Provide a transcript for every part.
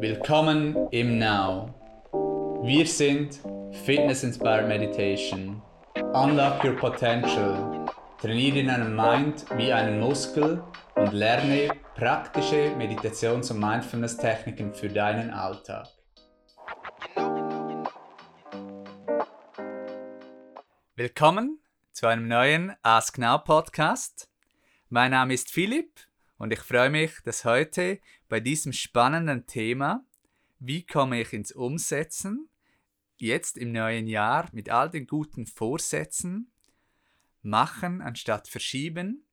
Willkommen im Now. Wir sind Fitness Inspired Meditation. Unlock your potential. Trainiere deinen Mind wie einen Muskel und lerne praktische Meditations- und Mindfulness-Techniken für deinen Alltag. Willkommen zu einem neuen Ask Now Podcast. Mein Name ist Philipp und ich freue mich, dass heute bei diesem spannenden Thema, wie komme ich ins Umsetzen, jetzt im neuen Jahr mit all den guten Vorsätzen, machen anstatt verschieben,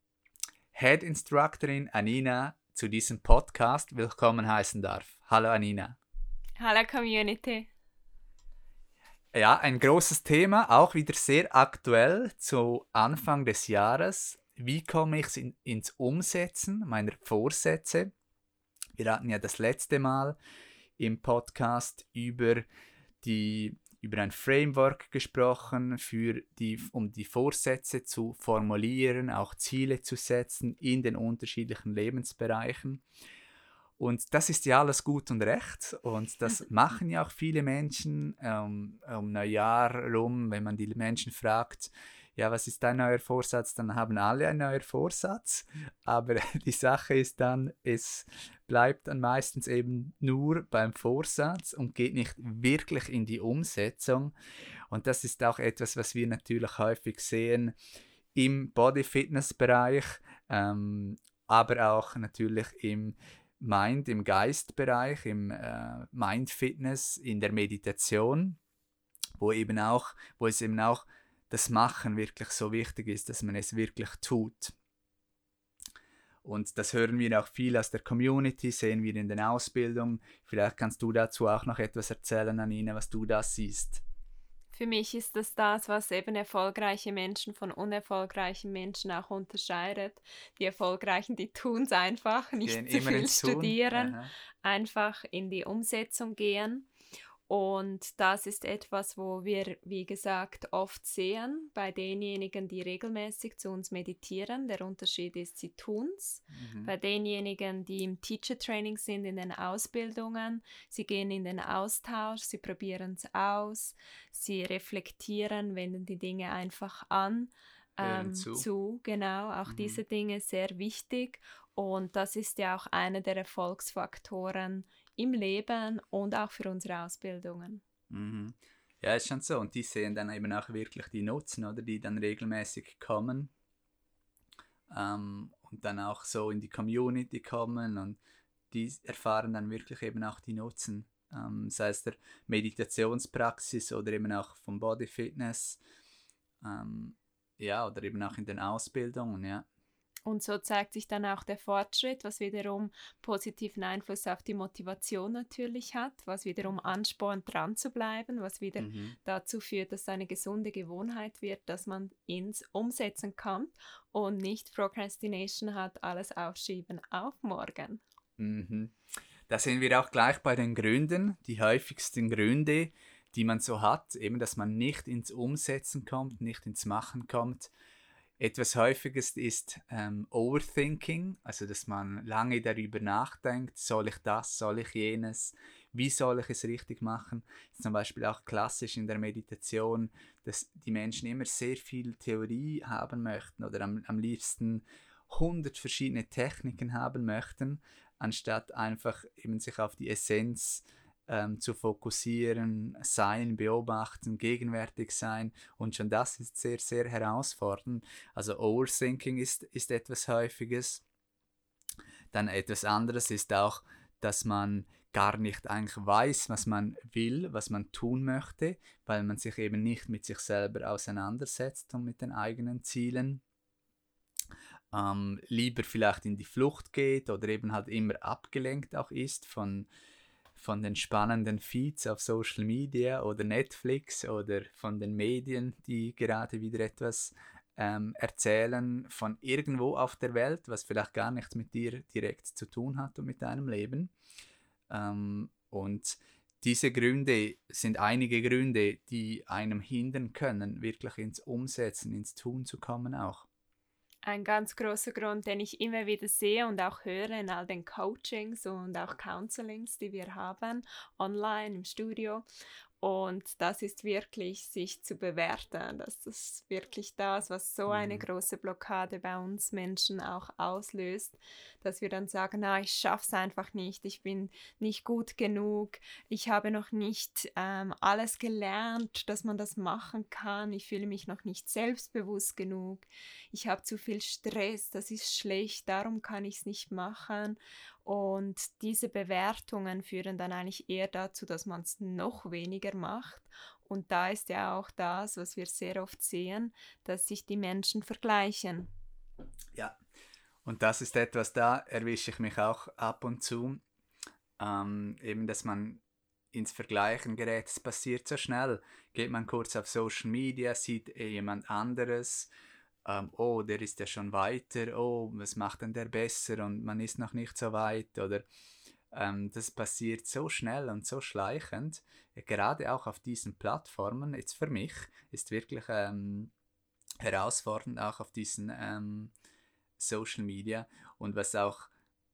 Head Instructorin Anina zu diesem Podcast willkommen heißen darf. Hallo Anina. Hallo Community. Ja, ein großes Thema, auch wieder sehr aktuell zu Anfang des Jahres wie komme ich in, ins Umsetzen meiner Vorsätze? Wir hatten ja das letzte Mal im Podcast über, die, über ein Framework gesprochen, für die, um die Vorsätze zu formulieren, auch Ziele zu setzen in den unterschiedlichen Lebensbereichen. Und das ist ja alles gut und recht und das machen ja auch viele Menschen ähm, um Neujahr rum, wenn man die Menschen fragt, ja, was ist dein neuer Vorsatz? Dann haben alle einen neuen Vorsatz. Aber die Sache ist dann, es bleibt dann meistens eben nur beim Vorsatz und geht nicht wirklich in die Umsetzung. Und das ist auch etwas, was wir natürlich häufig sehen im Body-Fitness-Bereich, ähm, aber auch natürlich im Mind, im Geistbereich, im äh, Mind-Fitness, in der Meditation, wo eben auch, wo es eben auch das Machen wirklich so wichtig ist, dass man es wirklich tut. Und das hören wir auch viel aus der Community, sehen wir in den Ausbildungen. Vielleicht kannst du dazu auch noch etwas erzählen, Anina, was du da siehst. Für mich ist das das, was eben erfolgreiche Menschen von unerfolgreichen Menschen auch unterscheidet. Die Erfolgreichen, die tun es einfach, nicht gehen zu viel studieren, einfach in die Umsetzung gehen. Und das ist etwas, wo wir, wie gesagt, oft sehen bei denjenigen, die regelmäßig zu uns meditieren. Der Unterschied ist, sie tun es. Mhm. Bei denjenigen, die im Teacher Training sind, in den Ausbildungen, sie gehen in den Austausch, sie probieren es aus, sie reflektieren, wenden die Dinge einfach an. Ähm, zu. zu. genau, auch mhm. diese Dinge sehr wichtig. Und das ist ja auch einer der Erfolgsfaktoren im Leben und auch für unsere Ausbildungen. Mhm. Ja, ist schon so. Und die sehen dann eben auch wirklich die Nutzen, oder die dann regelmäßig kommen ähm, und dann auch so in die Community kommen und die erfahren dann wirklich eben auch die Nutzen. Ähm, sei es der Meditationspraxis oder eben auch vom Body Fitness. Ähm, ja, oder eben auch in den Ausbildungen, ja. Und so zeigt sich dann auch der Fortschritt, was wiederum positiven Einfluss auf die Motivation natürlich hat, was wiederum anspornt, dran zu bleiben, was wieder mhm. dazu führt, dass eine gesunde Gewohnheit wird, dass man ins Umsetzen kommt und nicht Procrastination hat, alles aufschieben auf morgen. Mhm. Da sehen wir auch gleich bei den Gründen, die häufigsten Gründe, die man so hat, eben dass man nicht ins Umsetzen kommt, nicht ins Machen kommt etwas Häufiges ist ähm, Overthinking, also dass man lange darüber nachdenkt, soll ich das, soll ich jenes, wie soll ich es richtig machen. Zum Beispiel auch klassisch in der Meditation, dass die Menschen immer sehr viel Theorie haben möchten oder am, am liebsten 100 verschiedene Techniken haben möchten, anstatt einfach eben sich auf die Essenz ähm, zu fokussieren, sein, beobachten, gegenwärtig sein. Und schon das ist sehr, sehr herausfordernd. Also Overthinking ist, ist etwas Häufiges. Dann etwas anderes ist auch, dass man gar nicht eigentlich weiß, was man will, was man tun möchte, weil man sich eben nicht mit sich selber auseinandersetzt und mit den eigenen Zielen. Ähm, lieber vielleicht in die Flucht geht oder eben halt immer abgelenkt auch ist von, von den spannenden Feeds auf Social Media oder Netflix oder von den Medien, die gerade wieder etwas ähm, erzählen von irgendwo auf der Welt, was vielleicht gar nichts mit dir direkt zu tun hat und mit deinem Leben. Ähm, und diese Gründe sind einige Gründe, die einem hindern können, wirklich ins Umsetzen, ins Tun zu kommen auch. Ein ganz großer Grund, den ich immer wieder sehe und auch höre in all den Coachings und auch Counselings, die wir haben, online im Studio. Und das ist wirklich, sich zu bewerten. Das ist wirklich das, was so eine mhm. große Blockade bei uns Menschen auch auslöst, dass wir dann sagen, na, ich schaffe es einfach nicht, ich bin nicht gut genug, ich habe noch nicht ähm, alles gelernt, dass man das machen kann, ich fühle mich noch nicht selbstbewusst genug, ich habe zu viel Stress, das ist schlecht, darum kann ich es nicht machen. Und diese Bewertungen führen dann eigentlich eher dazu, dass man es noch weniger macht. Und da ist ja auch das, was wir sehr oft sehen, dass sich die Menschen vergleichen. Ja, und das ist etwas, da erwische ich mich auch ab und zu. Ähm, eben, dass man ins Vergleichen gerät. Es passiert so schnell. Geht man kurz auf Social Media, sieht jemand anderes ähm, oh, der ist ja schon weiter, oh, was macht denn der besser? Und man ist noch nicht so weit. Oder ähm, das passiert so schnell und so schleichend, ja, gerade auch auf diesen Plattformen, jetzt für mich, ist wirklich ähm, herausfordernd auch auf diesen ähm, Social Media. Und was auch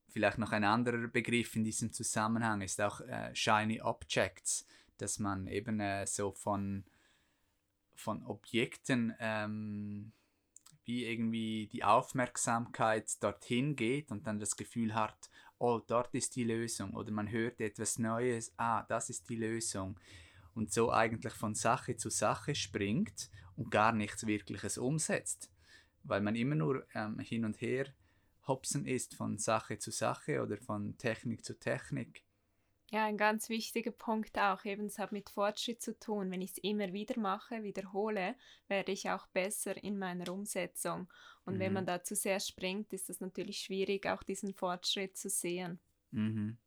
vielleicht noch ein anderer Begriff in diesem Zusammenhang ist auch äh, Shiny Objects, dass man eben äh, so von, von Objekten ähm, wie irgendwie die Aufmerksamkeit dorthin geht und dann das Gefühl hat, oh, dort ist die Lösung. Oder man hört etwas Neues, ah, das ist die Lösung. Und so eigentlich von Sache zu Sache springt und gar nichts Wirkliches umsetzt, weil man immer nur ähm, hin und her hopsen ist von Sache zu Sache oder von Technik zu Technik. Ja, ein ganz wichtiger Punkt auch, eben es hat mit Fortschritt zu tun. Wenn ich es immer wieder mache, wiederhole, werde ich auch besser in meiner Umsetzung. Und mhm. wenn man da zu sehr springt, ist es natürlich schwierig, auch diesen Fortschritt zu sehen. Mhm.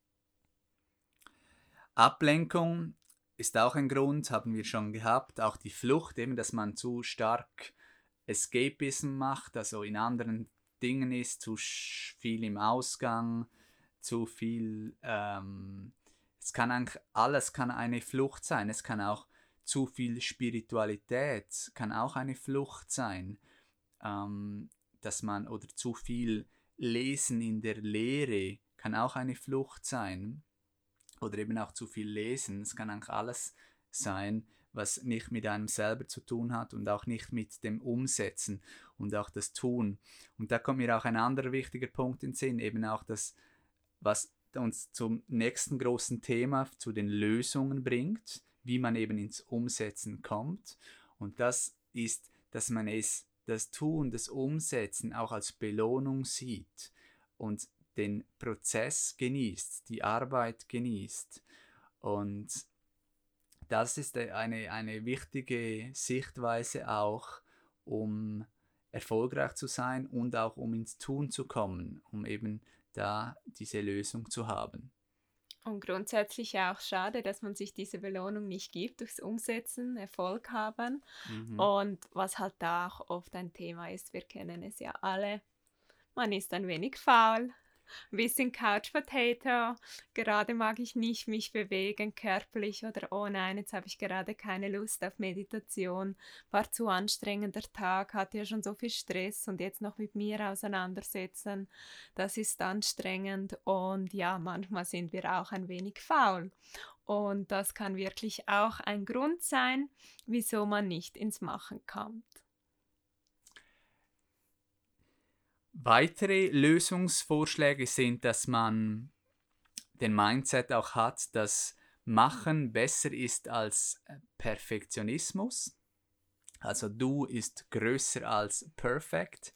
Ablenkung ist auch ein Grund, haben wir schon gehabt. Auch die Flucht, eben, dass man zu stark Escapism macht, also in anderen Dingen ist, zu viel im Ausgang, zu viel ähm, es kann eigentlich alles kann eine Flucht sein. Es kann auch zu viel Spiritualität kann auch eine Flucht sein, ähm, dass man oder zu viel Lesen in der Lehre kann auch eine Flucht sein oder eben auch zu viel Lesen. Es kann eigentlich alles sein, was nicht mit einem selber zu tun hat und auch nicht mit dem Umsetzen und auch das Tun. Und da kommt mir auch ein anderer wichtiger Punkt in Sinn, eben auch das, was uns zum nächsten großen Thema, zu den Lösungen bringt, wie man eben ins Umsetzen kommt. Und das ist, dass man es, das Tun, das Umsetzen auch als Belohnung sieht und den Prozess genießt, die Arbeit genießt. Und das ist eine, eine wichtige Sichtweise auch, um erfolgreich zu sein und auch um ins Tun zu kommen, um eben da diese Lösung zu haben. Und grundsätzlich auch schade, dass man sich diese Belohnung nicht gibt durchs Umsetzen, Erfolg haben. Mhm. Und was halt da auch oft ein Thema ist, wir kennen es ja alle, man ist ein wenig faul, ein bisschen Couch Potato. Gerade mag ich nicht mich bewegen körperlich oder oh nein, jetzt habe ich gerade keine Lust auf Meditation. War zu anstrengender Tag, hatte ja schon so viel Stress und jetzt noch mit mir auseinandersetzen. Das ist anstrengend und ja, manchmal sind wir auch ein wenig faul. Und das kann wirklich auch ein Grund sein, wieso man nicht ins Machen kommt. Weitere Lösungsvorschläge sind, dass man den Mindset auch hat, dass Machen besser ist als Perfektionismus. Also du ist größer als perfect.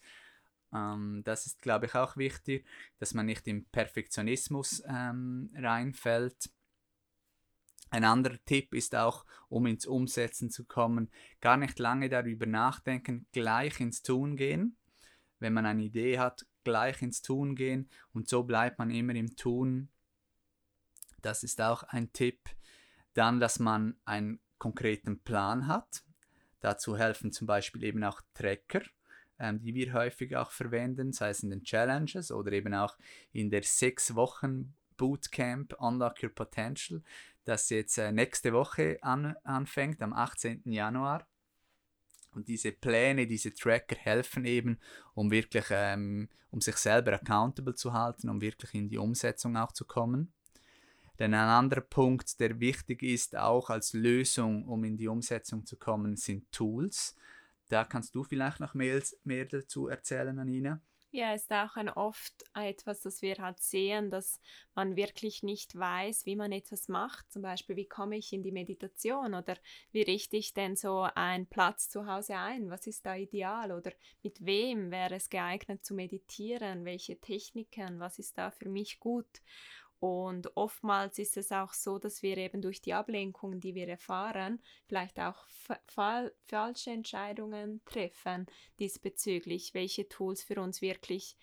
Ähm, das ist, glaube ich, auch wichtig, dass man nicht im Perfektionismus ähm, reinfällt. Ein anderer Tipp ist auch, um ins Umsetzen zu kommen, gar nicht lange darüber nachdenken, gleich ins Tun gehen wenn man eine Idee hat, gleich ins Tun gehen und so bleibt man immer im Tun. Das ist auch ein Tipp. Dann, dass man einen konkreten Plan hat. Dazu helfen zum Beispiel eben auch Tracker, ähm, die wir häufig auch verwenden, sei es in den Challenges oder eben auch in der sechs Wochen Bootcamp Unlock Your Potential, das jetzt äh, nächste Woche an, anfängt, am 18. Januar. Und diese Pläne, diese Tracker helfen eben, um wirklich, ähm, um sich selber accountable zu halten, um wirklich in die Umsetzung auch zu kommen. Denn ein anderer Punkt, der wichtig ist, auch als Lösung, um in die Umsetzung zu kommen, sind Tools. Da kannst du vielleicht noch mehr, mehr dazu erzählen, Anina. Ja, ist auch ein oft etwas, das wir halt sehen, dass man wirklich nicht weiß, wie man etwas macht. Zum Beispiel, wie komme ich in die Meditation oder wie richte ich denn so einen Platz zu Hause ein? Was ist da ideal oder mit wem wäre es geeignet zu meditieren? Welche Techniken? Was ist da für mich gut? Und oftmals ist es auch so, dass wir eben durch die Ablenkungen, die wir erfahren, vielleicht auch fa falsche Entscheidungen treffen diesbezüglich, welche Tools für uns wirklich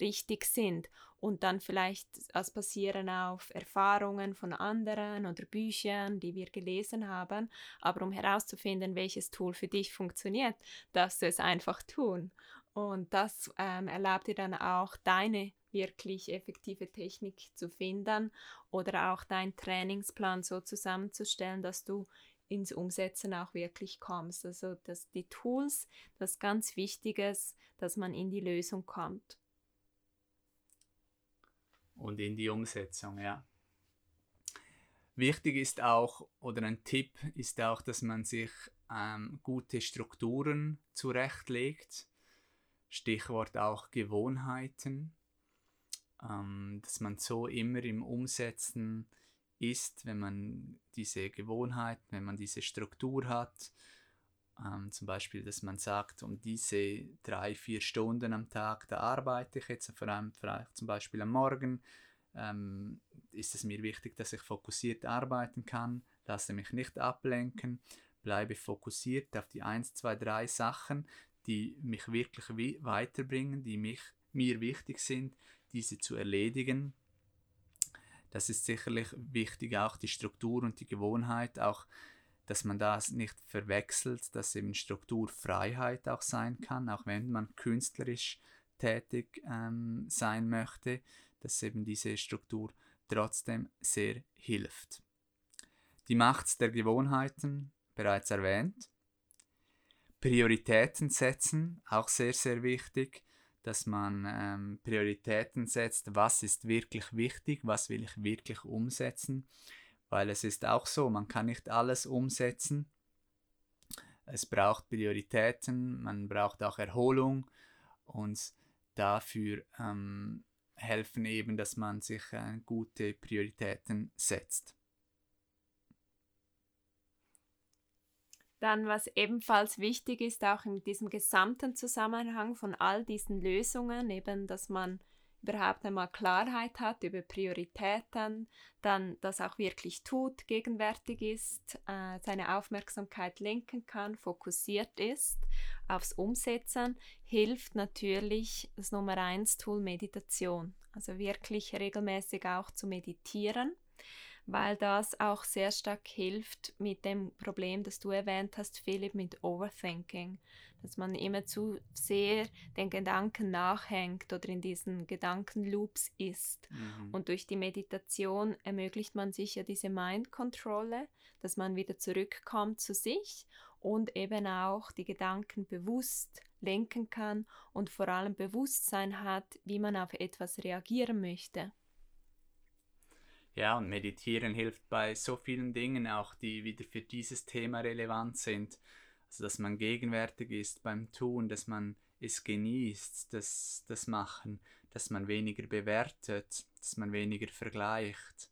richtig sind und dann vielleicht als basieren auf Erfahrungen von anderen oder Büchern, die wir gelesen haben. Aber um herauszufinden, welches Tool für dich funktioniert, darfst du es einfach tun. Und das ähm, erlaubt dir dann auch deine wirklich effektive Technik zu finden oder auch deinen Trainingsplan so zusammenzustellen, dass du ins Umsetzen auch wirklich kommst. Also dass die Tools, das ganz Wichtiges, dass man in die Lösung kommt. Und in die Umsetzung, ja. Wichtig ist auch, oder ein Tipp ist auch, dass man sich ähm, gute Strukturen zurechtlegt. Stichwort auch Gewohnheiten ähm, dass man so immer im Umsetzen ist, wenn man diese Gewohnheit, wenn man diese Struktur hat. Ähm, zum Beispiel, dass man sagt, um diese drei, vier Stunden am Tag, da arbeite ich jetzt, vor allem vielleicht zum Beispiel am Morgen, ähm, ist es mir wichtig, dass ich fokussiert arbeiten kann, lasse mich nicht ablenken, bleibe fokussiert auf die 1, 2, 3 Sachen, die mich wirklich weiterbringen, die mich, mir wichtig sind, diese zu erledigen. Das ist sicherlich wichtig, auch die Struktur und die Gewohnheit, auch dass man das nicht verwechselt, dass eben Strukturfreiheit auch sein kann, auch wenn man künstlerisch tätig ähm, sein möchte, dass eben diese Struktur trotzdem sehr hilft. Die Macht der Gewohnheiten, bereits erwähnt. Prioritäten setzen, auch sehr, sehr wichtig dass man ähm, Prioritäten setzt, was ist wirklich wichtig, was will ich wirklich umsetzen, weil es ist auch so, man kann nicht alles umsetzen. Es braucht Prioritäten, man braucht auch Erholung und dafür ähm, helfen eben, dass man sich äh, gute Prioritäten setzt. Dann, was ebenfalls wichtig ist, auch in diesem gesamten Zusammenhang von all diesen Lösungen, eben, dass man überhaupt einmal Klarheit hat über Prioritäten, dann das auch wirklich tut, gegenwärtig ist, äh, seine Aufmerksamkeit lenken kann, fokussiert ist aufs Umsetzen, hilft natürlich das Nummer eins Tool Meditation. Also wirklich regelmäßig auch zu meditieren weil das auch sehr stark hilft mit dem Problem, das du erwähnt hast, Philipp, mit Overthinking. Dass man immer zu sehr den Gedanken nachhängt oder in diesen Gedankenloops ist. Mhm. Und durch die Meditation ermöglicht man sich ja diese Mind-Kontrolle, dass man wieder zurückkommt zu sich und eben auch die Gedanken bewusst lenken kann und vor allem Bewusstsein hat, wie man auf etwas reagieren möchte. Ja, und meditieren hilft bei so vielen Dingen auch, die wieder für dieses Thema relevant sind. Also, dass man gegenwärtig ist beim Tun, dass man es genießt, das, das Machen, dass man weniger bewertet, dass man weniger vergleicht.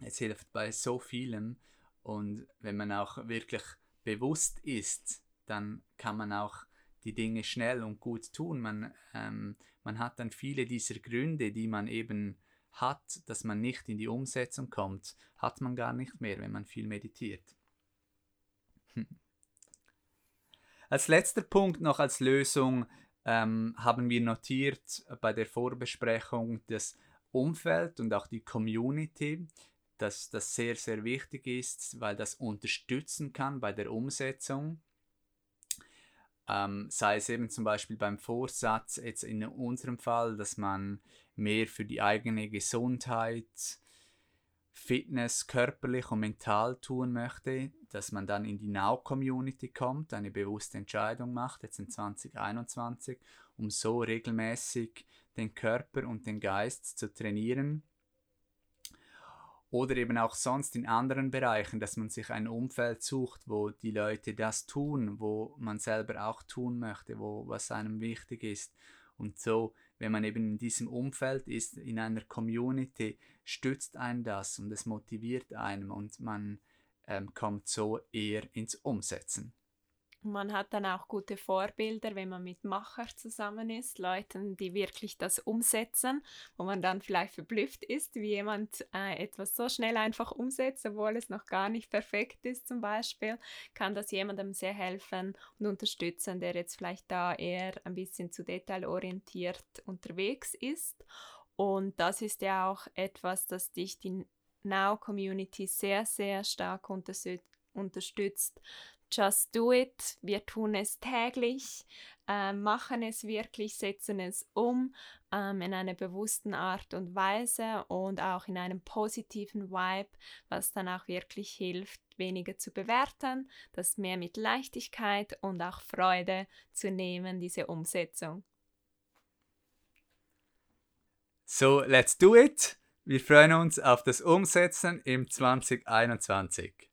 Es hilft bei so vielem und wenn man auch wirklich bewusst ist, dann kann man auch die Dinge schnell und gut tun. Man, ähm, man hat dann viele dieser Gründe, die man eben hat, dass man nicht in die Umsetzung kommt, hat man gar nicht mehr, wenn man viel meditiert. Hm. Als letzter Punkt noch als Lösung ähm, haben wir notiert bei der Vorbesprechung das Umfeld und auch die Community, dass das sehr, sehr wichtig ist, weil das unterstützen kann bei der Umsetzung. Ähm, sei es eben zum Beispiel beim Vorsatz, jetzt in unserem Fall, dass man mehr für die eigene Gesundheit Fitness körperlich und mental tun möchte, dass man dann in die Now-Community kommt, eine bewusste Entscheidung macht, jetzt in 2021, um so regelmäßig den Körper und den Geist zu trainieren. Oder eben auch sonst in anderen Bereichen, dass man sich ein Umfeld sucht, wo die Leute das tun, wo man selber auch tun möchte, wo was einem wichtig ist. Und so, wenn man eben in diesem Umfeld ist, in einer Community, stützt einen das und es motiviert einen und man ähm, kommt so eher ins Umsetzen. Man hat dann auch gute Vorbilder, wenn man mit Macher zusammen ist, Leuten, die wirklich das umsetzen, wo man dann vielleicht verblüfft ist, wie jemand äh, etwas so schnell einfach umsetzt, obwohl es noch gar nicht perfekt ist zum Beispiel, kann das jemandem sehr helfen und unterstützen, der jetzt vielleicht da eher ein bisschen zu detailorientiert unterwegs ist. Und das ist ja auch etwas, das dich die Now-Community sehr, sehr stark unterstützt, Just do it. Wir tun es täglich, äh, machen es wirklich, setzen es um ähm, in einer bewussten Art und Weise und auch in einem positiven Vibe, was dann auch wirklich hilft, weniger zu bewerten, das mehr mit Leichtigkeit und auch Freude zu nehmen, diese Umsetzung. So, let's do it. Wir freuen uns auf das Umsetzen im 2021.